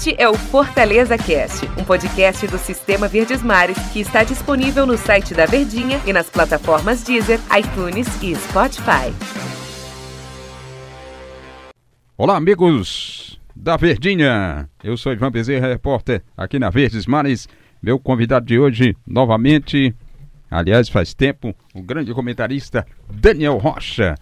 Este é o Fortaleza Cast, um podcast do Sistema Verdes Mares que está disponível no site da Verdinha e nas plataformas Deezer, iTunes e Spotify. Olá, amigos da Verdinha. Eu sou Ivan Bezerra, repórter aqui na Verdes Mares. Meu convidado de hoje, novamente, aliás, faz tempo, o grande comentarista Daniel Rocha.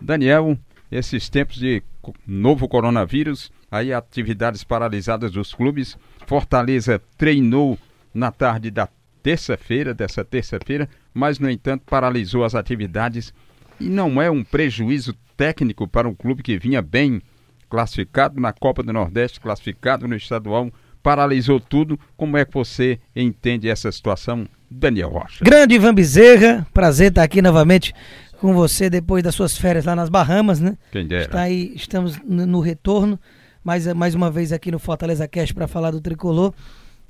Daniel, esses tempos de novo coronavírus, aí atividades paralisadas dos clubes. Fortaleza treinou na tarde da terça-feira, dessa terça-feira, mas no entanto paralisou as atividades e não é um prejuízo técnico para um clube que vinha bem classificado na Copa do Nordeste, classificado no estadual, paralisou tudo. Como é que você entende essa situação, Daniel Rocha? Grande Ivan Bezerra, prazer estar aqui novamente com você depois das suas férias lá nas Bahamas, né? Quem dera. Está aí, estamos no, no retorno, mais, mais uma vez aqui no Fortaleza Cast para falar do tricolor.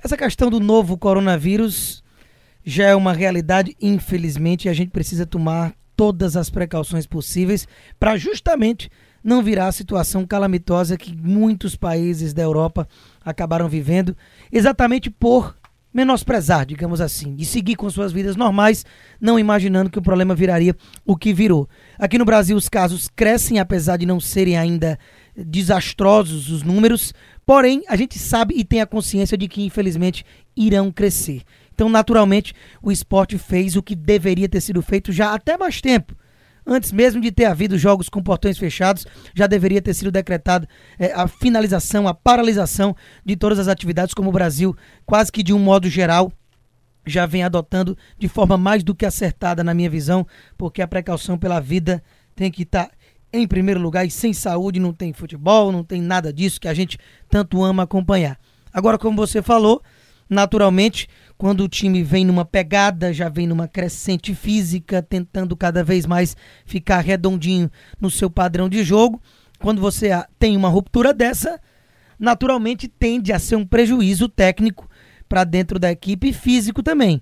Essa questão do novo coronavírus já é uma realidade, infelizmente, e a gente precisa tomar todas as precauções possíveis para justamente não virar a situação calamitosa que muitos países da Europa acabaram vivendo, exatamente por menosprezar, digamos assim, e seguir com suas vidas normais, não imaginando que o problema viraria o que virou. Aqui no Brasil os casos crescem, apesar de não serem ainda desastrosos os números, porém a gente sabe e tem a consciência de que infelizmente irão crescer. Então, naturalmente, o esporte fez o que deveria ter sido feito já até mais tempo antes mesmo de ter havido jogos com portões fechados, já deveria ter sido decretada é, a finalização, a paralisação de todas as atividades, como o Brasil, quase que de um modo geral, já vem adotando de forma mais do que acertada, na minha visão, porque a precaução pela vida tem que estar. Em primeiro lugar, e sem saúde não tem futebol, não tem nada disso que a gente tanto ama acompanhar. Agora, como você falou, naturalmente, quando o time vem numa pegada, já vem numa crescente física, tentando cada vez mais ficar redondinho no seu padrão de jogo. Quando você tem uma ruptura dessa, naturalmente tende a ser um prejuízo técnico para dentro da equipe e físico também.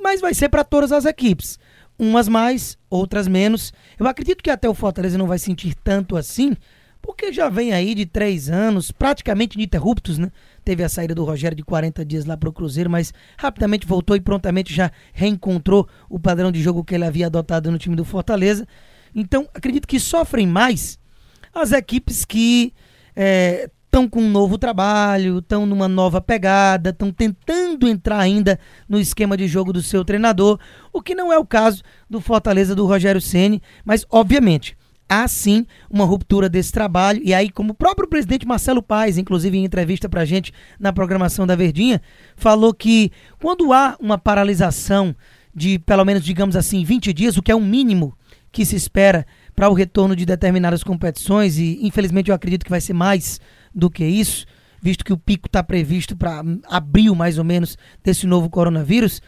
Mas vai ser para todas as equipes. Umas mais, outras menos. Eu acredito que até o Fortaleza não vai sentir tanto assim, porque já vem aí de três anos, praticamente ininterruptos, né? Teve a saída do Rogério de 40 dias lá para o Cruzeiro, mas rapidamente voltou e prontamente já reencontrou o padrão de jogo que ele havia adotado no time do Fortaleza. Então, acredito que sofrem mais as equipes que estão com um novo trabalho, estão numa nova pegada, estão tentando entrar ainda no esquema de jogo do seu treinador, o que não é o caso do Fortaleza do Rogério Ceni, mas obviamente há sim uma ruptura desse trabalho. E aí, como o próprio presidente Marcelo Paes, inclusive em entrevista pra gente na programação da Verdinha, falou que quando há uma paralisação de pelo menos, digamos assim, 20 dias, o que é o mínimo que se espera para o retorno de determinadas competições, e infelizmente eu acredito que vai ser mais do que isso, visto que o pico está previsto para abril mais ou menos desse novo coronavírus.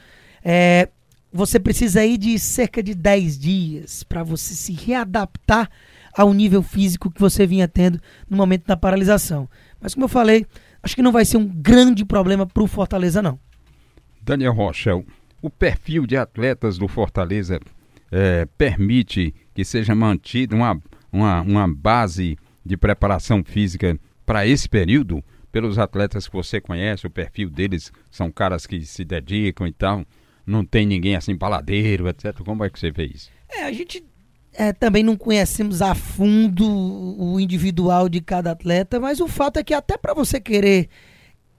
É, você precisa aí de cerca de 10 dias para você se readaptar ao nível físico que você vinha tendo no momento da paralisação. Mas como eu falei, acho que não vai ser um grande problema para o Fortaleza não. Daniel Rochel, o perfil de atletas do Fortaleza é, permite que seja mantida uma, uma, uma base de preparação física para esse período? Pelos atletas que você conhece, o perfil deles são caras que se dedicam e tal não tem ninguém assim paladeiro, etc. Como é que você vê isso? É, a gente é, também não conhecemos a fundo o individual de cada atleta, mas o fato é que até para você querer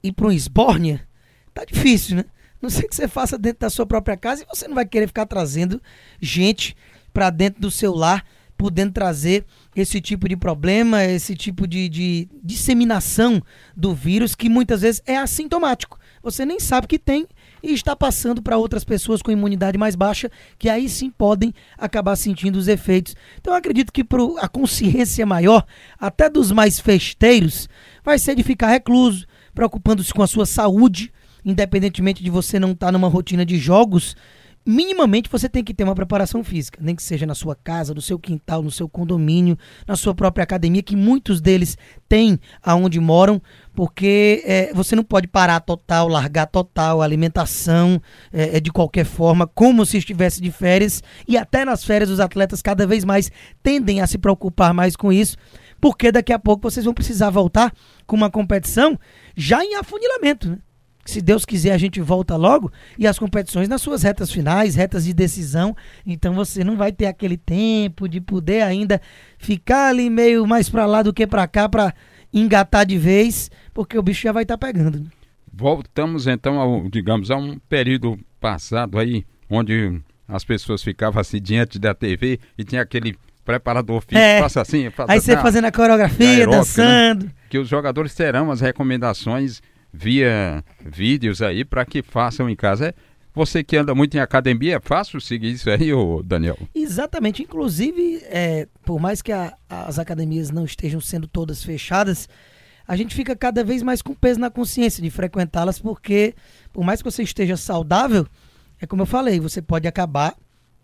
ir para um esbórnia, tá difícil, né? Não sei que você faça dentro da sua própria casa e você não vai querer ficar trazendo gente para dentro do seu lar, podendo trazer esse tipo de problema, esse tipo de, de disseminação do vírus que muitas vezes é assintomático. Você nem sabe que tem e está passando para outras pessoas com imunidade mais baixa, que aí sim podem acabar sentindo os efeitos. Então acredito que pro, a consciência maior, até dos mais festeiros, vai ser de ficar recluso, preocupando-se com a sua saúde, independentemente de você não estar tá numa rotina de jogos minimamente você tem que ter uma preparação física, nem que seja na sua casa, no seu quintal, no seu condomínio, na sua própria academia, que muitos deles têm aonde moram, porque é, você não pode parar total, largar total a alimentação é, é, de qualquer forma, como se estivesse de férias, e até nas férias os atletas cada vez mais tendem a se preocupar mais com isso, porque daqui a pouco vocês vão precisar voltar com uma competição já em afunilamento, né? Se Deus quiser, a gente volta logo e as competições nas suas retas finais, retas de decisão. Então você não vai ter aquele tempo de poder ainda ficar ali meio mais para lá do que para cá para engatar de vez, porque o bicho já vai estar tá pegando. Né? Voltamos então ao, digamos, a um período passado aí, onde as pessoas ficavam assim diante da TV e tinha aquele preparador físico, é. passa assim, Aí você fazendo a coreografia, aeróbica, né? dançando. Né? Que os jogadores terão as recomendações via vídeos aí para que façam em casa. É, você que anda muito em academia, é fácil seguir isso aí, ô Daniel? Exatamente. Inclusive, é, por mais que a, as academias não estejam sendo todas fechadas, a gente fica cada vez mais com peso na consciência de frequentá-las, porque por mais que você esteja saudável, é como eu falei, você pode acabar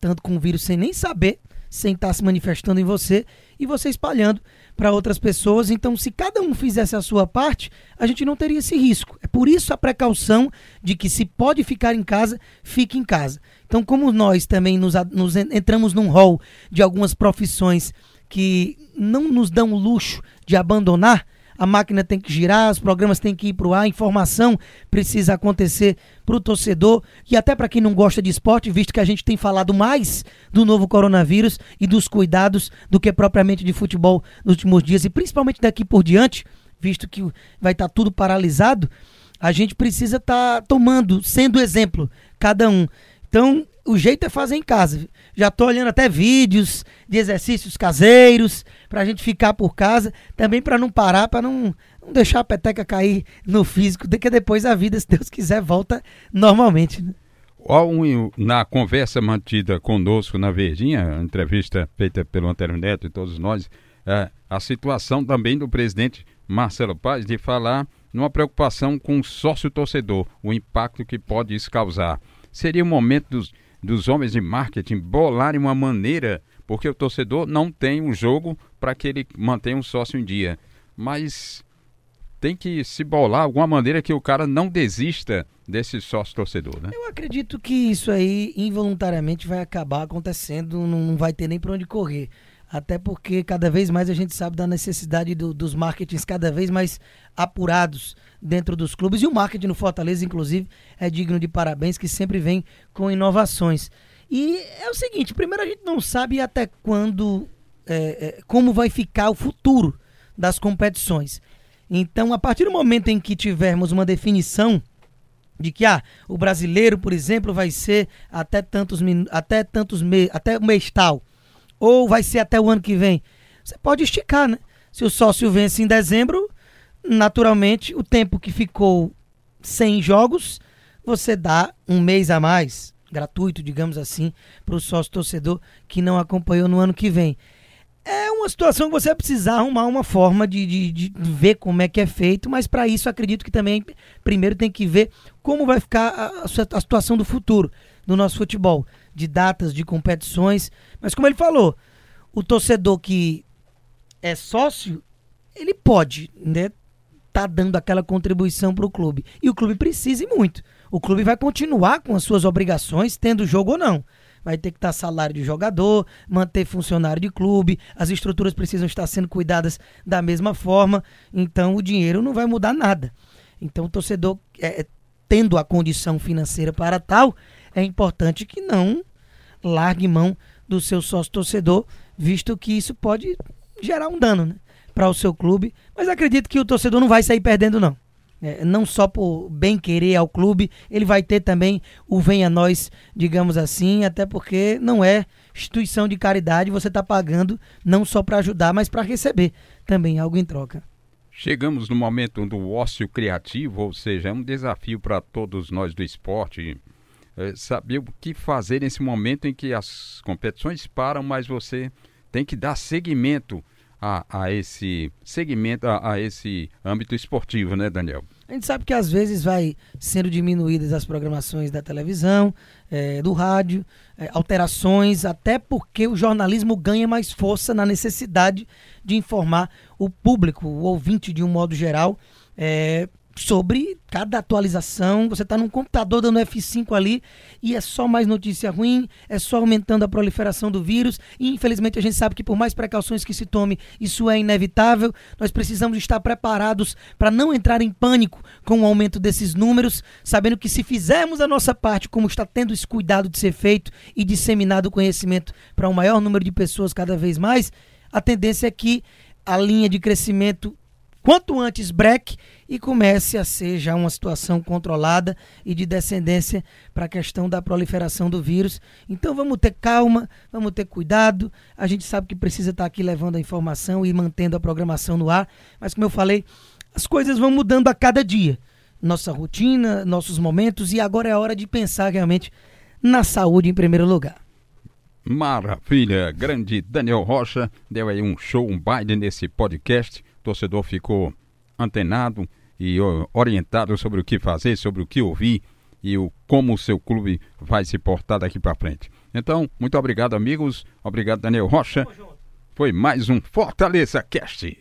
tanto com o vírus sem nem saber, sem estar se manifestando em você e você espalhando para outras pessoas. Então, se cada um fizesse a sua parte, a gente não teria esse risco. É por isso a precaução de que se pode ficar em casa, fique em casa. Então, como nós também nos, nos entramos num rol de algumas profissões que não nos dão o luxo de abandonar, a máquina tem que girar, os programas têm que ir para o ar, a informação precisa acontecer para o torcedor e até para quem não gosta de esporte, visto que a gente tem falado mais do novo coronavírus e dos cuidados do que propriamente de futebol nos últimos dias e principalmente daqui por diante, visto que vai estar tá tudo paralisado, a gente precisa estar tá tomando, sendo exemplo, cada um. Então, o jeito é fazer em casa. Já estou olhando até vídeos de exercícios caseiros para a gente ficar por casa, também para não parar, para não, não, deixar a peteca cair no físico, que depois a vida, se Deus quiser, volta normalmente. Né? Na conversa mantida conosco na Verdinha, entrevista feita pelo Antônio Neto e todos nós, é, a situação também do presidente Marcelo Paz de falar numa preocupação com o sócio torcedor, o impacto que pode isso causar. Seria o momento dos dos homens de marketing bolarem uma maneira, porque o torcedor não tem um jogo para que ele mantenha um sócio em dia. Mas tem que se bolar alguma maneira que o cara não desista desse sócio torcedor, né? Eu acredito que isso aí involuntariamente vai acabar acontecendo, não vai ter nem para onde correr. Até porque cada vez mais a gente sabe da necessidade do, dos marketings cada vez mais apurados dentro dos clubes. E o marketing no Fortaleza, inclusive, é digno de parabéns, que sempre vem com inovações. E é o seguinte: primeiro, a gente não sabe até quando, é, é, como vai ficar o futuro das competições. Então, a partir do momento em que tivermos uma definição de que ah, o brasileiro, por exemplo, vai ser até tantos até tantos meses, até o mês tal ou vai ser até o ano que vem? Você pode esticar, né? Se o sócio vence em dezembro, naturalmente o tempo que ficou sem jogos, você dá um mês a mais, gratuito, digamos assim, para o sócio torcedor que não acompanhou no ano que vem. É uma situação que você vai precisar arrumar uma forma de, de, de ver como é que é feito, mas para isso acredito que também primeiro tem que ver como vai ficar a, a situação do futuro do nosso futebol de datas, de competições. Mas como ele falou, o torcedor que é sócio, ele pode, né? Tá dando aquela contribuição para o clube. E o clube precisa muito. O clube vai continuar com as suas obrigações, tendo jogo ou não. Vai ter que estar salário de jogador, manter funcionário de clube, as estruturas precisam estar sendo cuidadas da mesma forma. Então o dinheiro não vai mudar nada. Então o torcedor, é, tendo a condição financeira para tal, é importante que não largue mão do seu sócio torcedor, visto que isso pode gerar um dano né, para o seu clube. Mas acredito que o torcedor não vai sair perdendo, não. É, não só por bem querer ao clube, ele vai ter também o venha nós, digamos assim, até porque não é instituição de caridade, você está pagando não só para ajudar, mas para receber também algo em troca. Chegamos no momento do ócio criativo, ou seja, é um desafio para todos nós do esporte, é, saber o que fazer nesse momento em que as competições param, mas você tem que dar seguimento a, a esse segmento, a, a, esse âmbito esportivo, né, Daniel? A gente sabe que às vezes vai sendo diminuídas as programações da televisão, é, do rádio, é, alterações, até porque o jornalismo ganha mais força na necessidade de informar o público, o ouvinte de um modo geral, é, sobre cada atualização. Você está num computador dando F5 ali e é só mais notícia ruim, é só aumentando a proliferação do vírus. E infelizmente a gente sabe que por mais precauções que se tome, isso é inevitável. Nós precisamos estar preparados para não entrar em pânico com o aumento desses números, sabendo que se fizermos a nossa parte, como está tendo esse cuidado de ser feito e disseminado o conhecimento para um maior número de pessoas cada vez mais, a tendência é que a linha de crescimento quanto antes breque e comece a ser já uma situação controlada e de descendência para a questão da proliferação do vírus. Então vamos ter calma, vamos ter cuidado. A gente sabe que precisa estar aqui levando a informação e mantendo a programação no ar, mas como eu falei, as coisas vão mudando a cada dia. Nossa rotina, nossos momentos e agora é a hora de pensar realmente na saúde em primeiro lugar. Maravilha, grande Daniel Rocha deu aí um show, um baile nesse podcast torcedor ficou antenado e orientado sobre o que fazer, sobre o que ouvir e o, como o seu clube vai se portar daqui para frente. Então, muito obrigado, amigos. Obrigado, Daniel Rocha. Foi mais um Fortaleza Cast.